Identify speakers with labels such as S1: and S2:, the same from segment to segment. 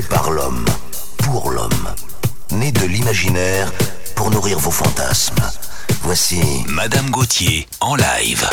S1: Par l'homme, pour l'homme, né de l'imaginaire pour nourrir vos fantasmes. Voici
S2: Madame Gauthier en live.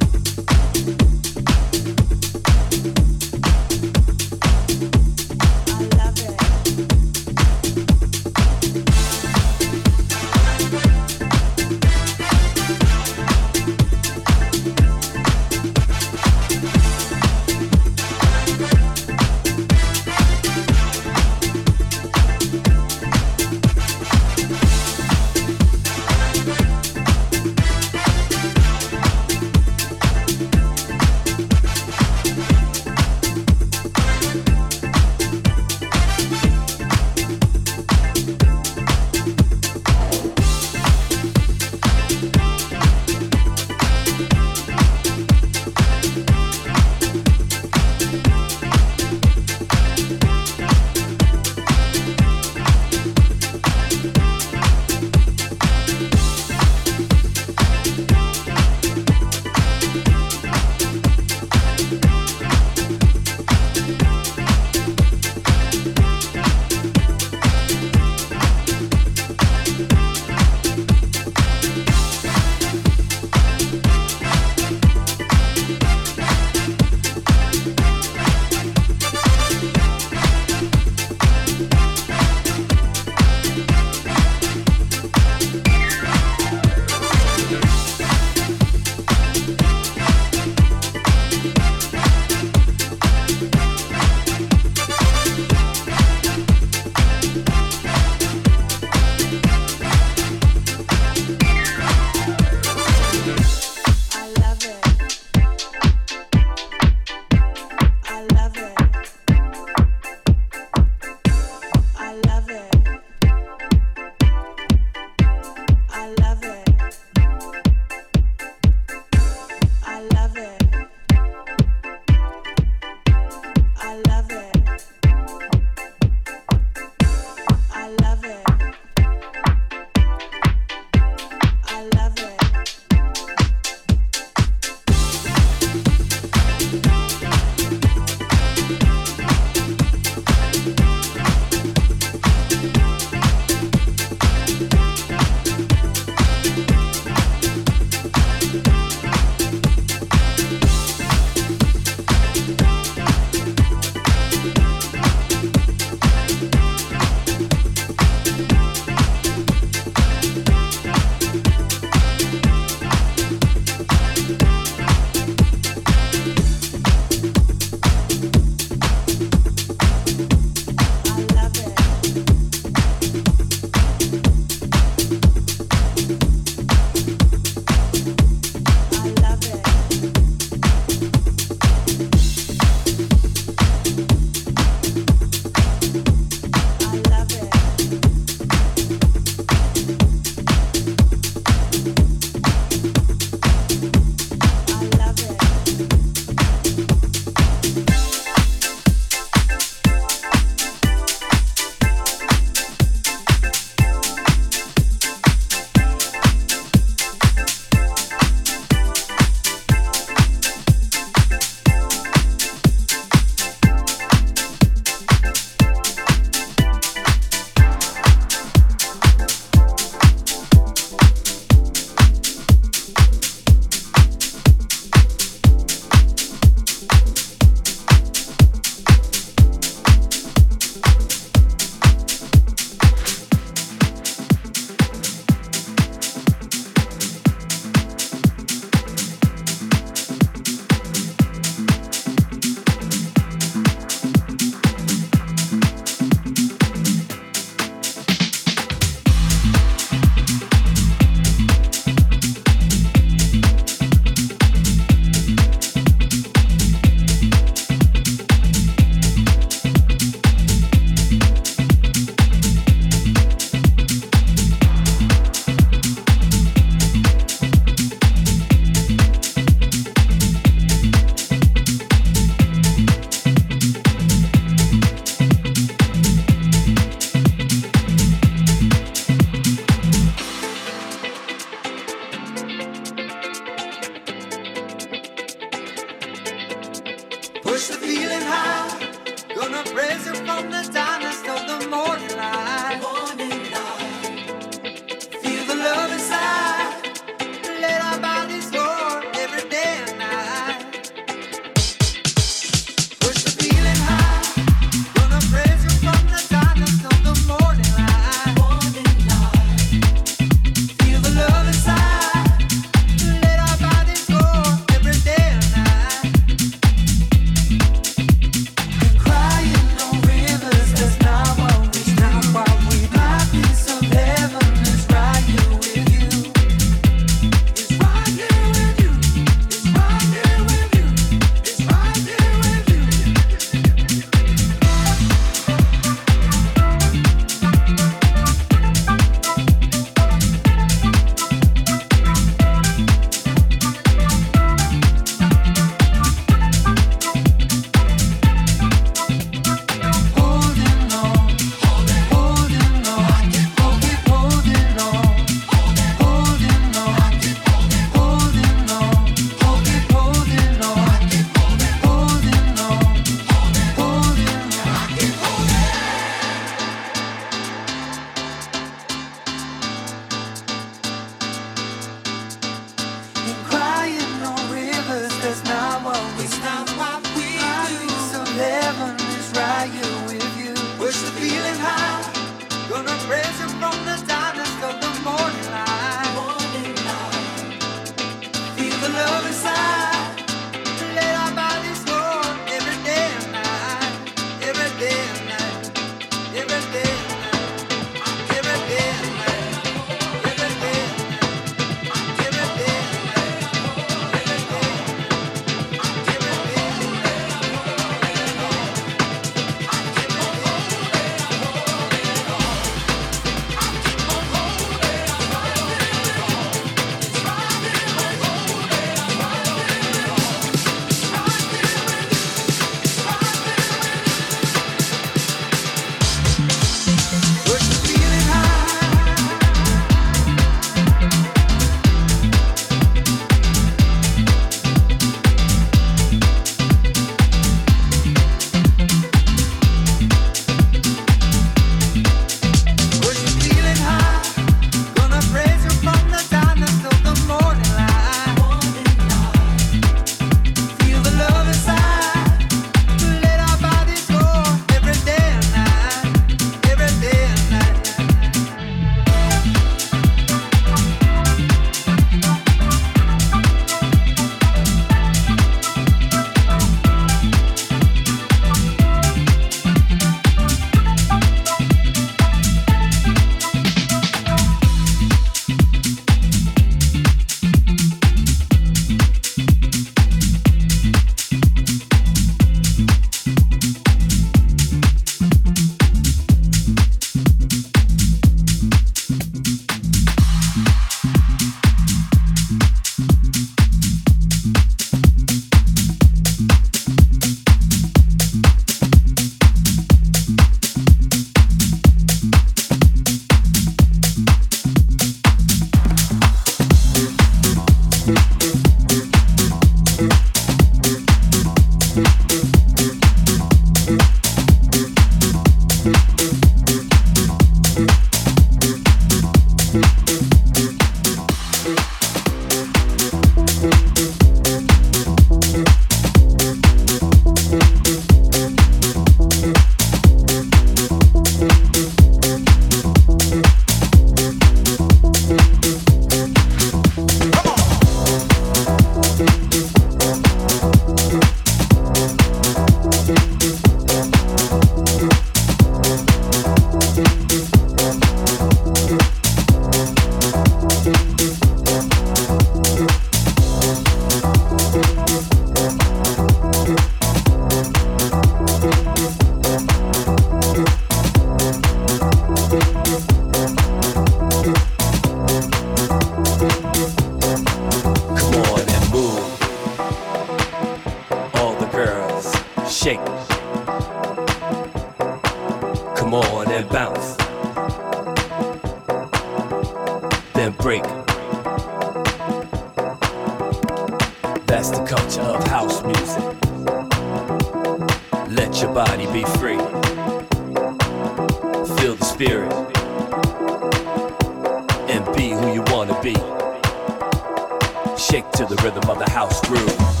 S3: Shake to the rhythm of the house groove.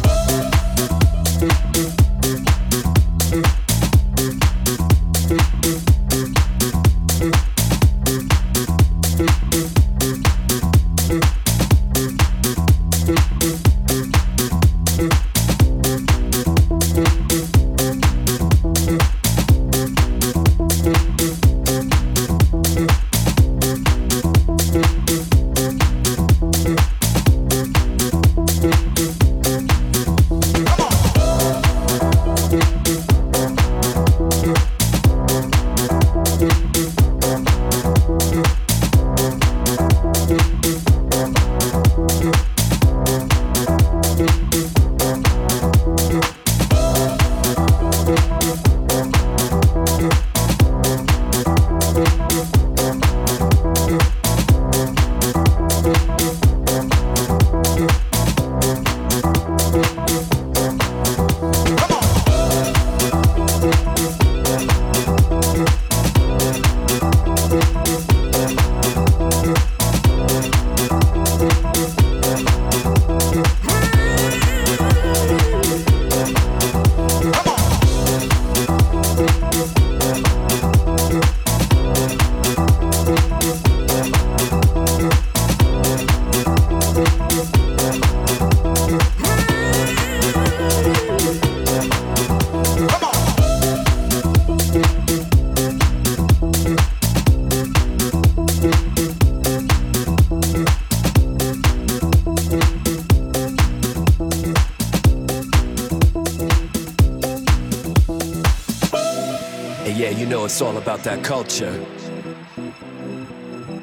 S3: Culture.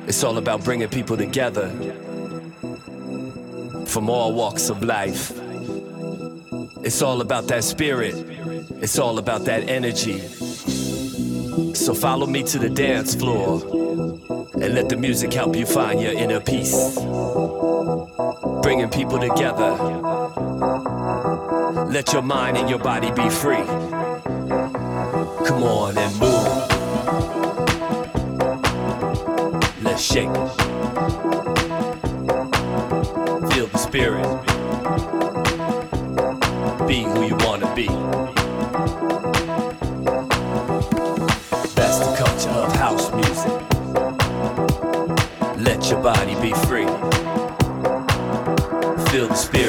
S3: It's all about bringing people together from all walks of life. It's all about that spirit. It's all about that energy. So follow me to the dance floor and let the music help you find your inner peace. Bringing people together. Let your mind and your body be free. Come on and move. Shake. Feel the spirit. Be who you wanna be. That's the culture of house music. Let your body be free. Feel the spirit.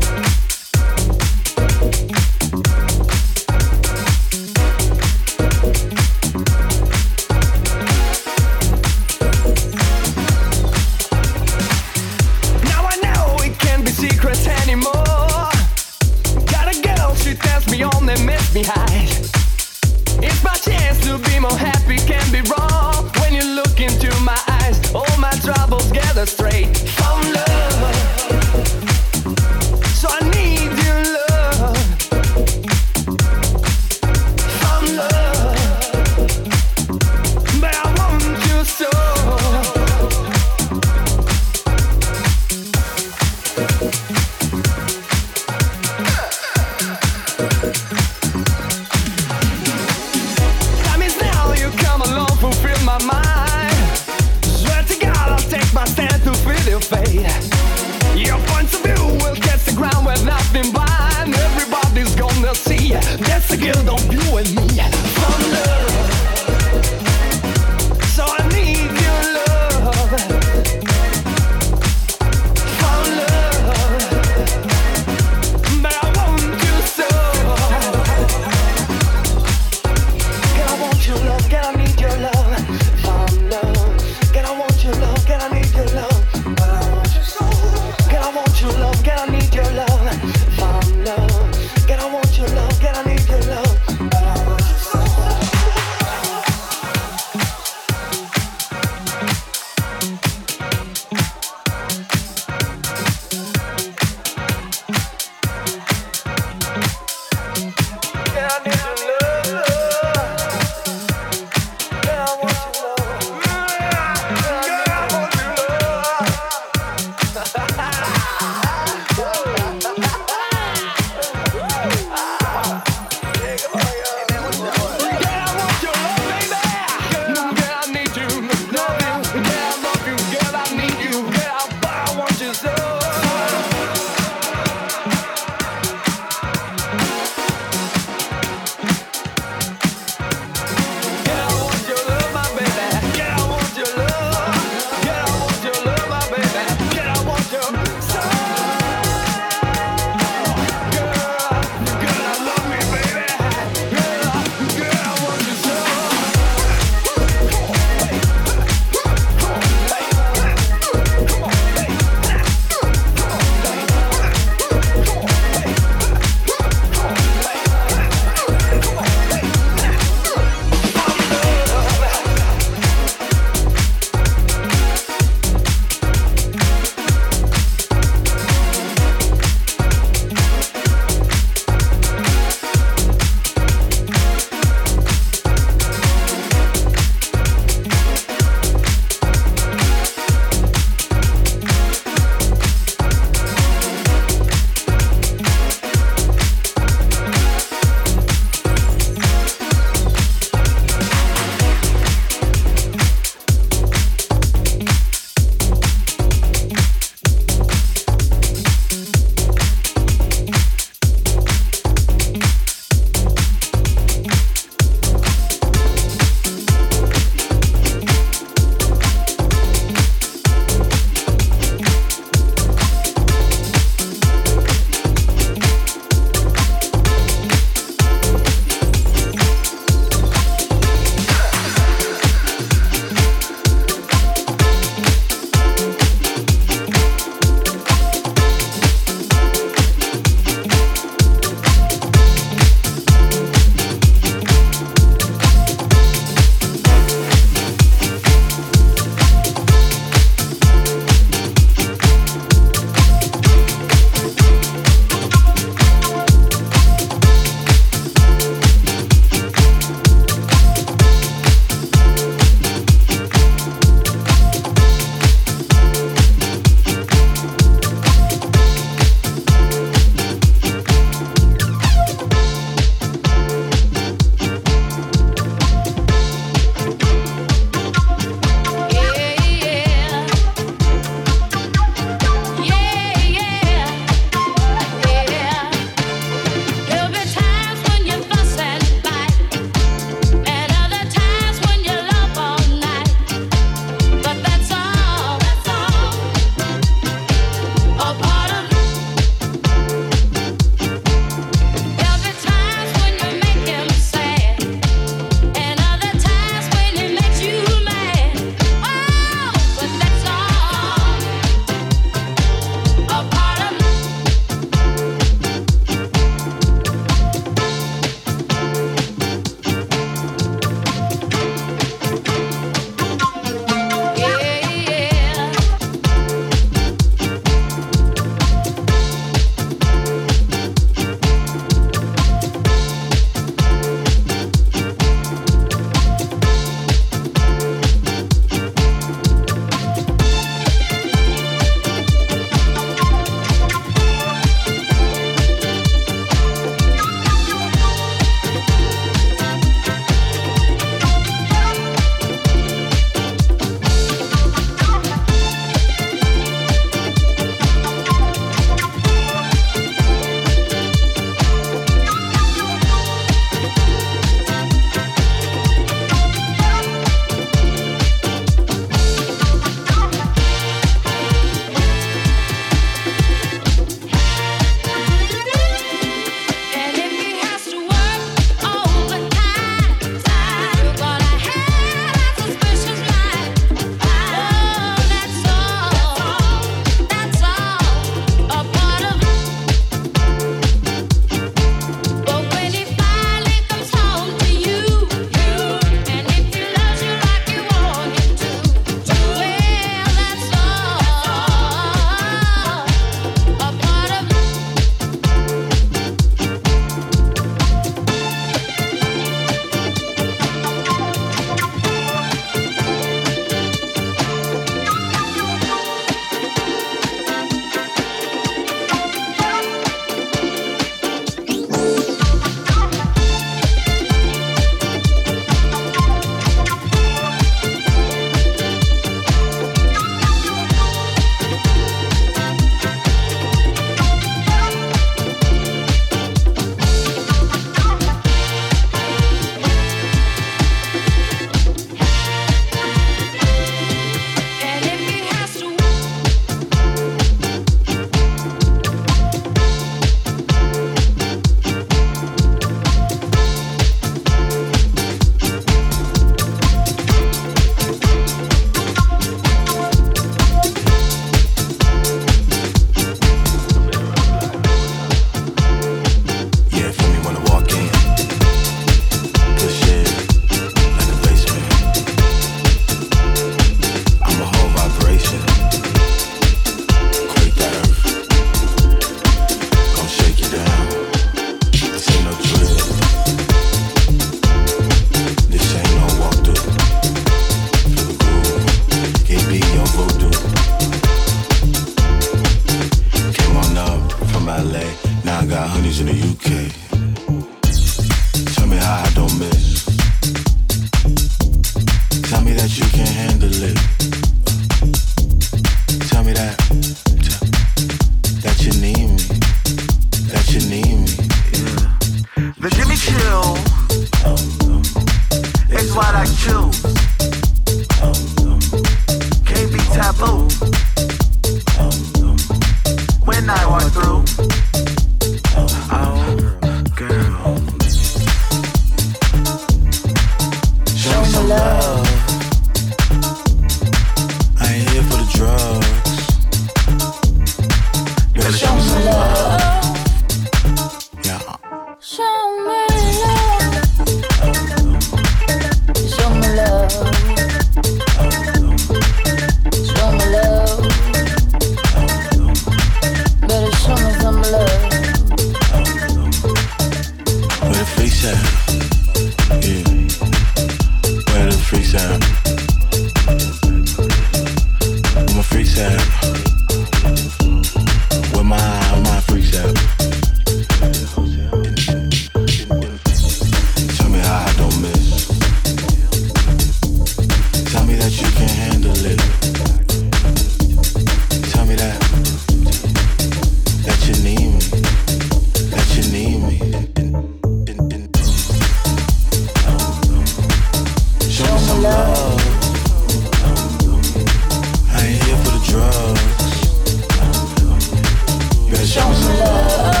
S4: 消失了。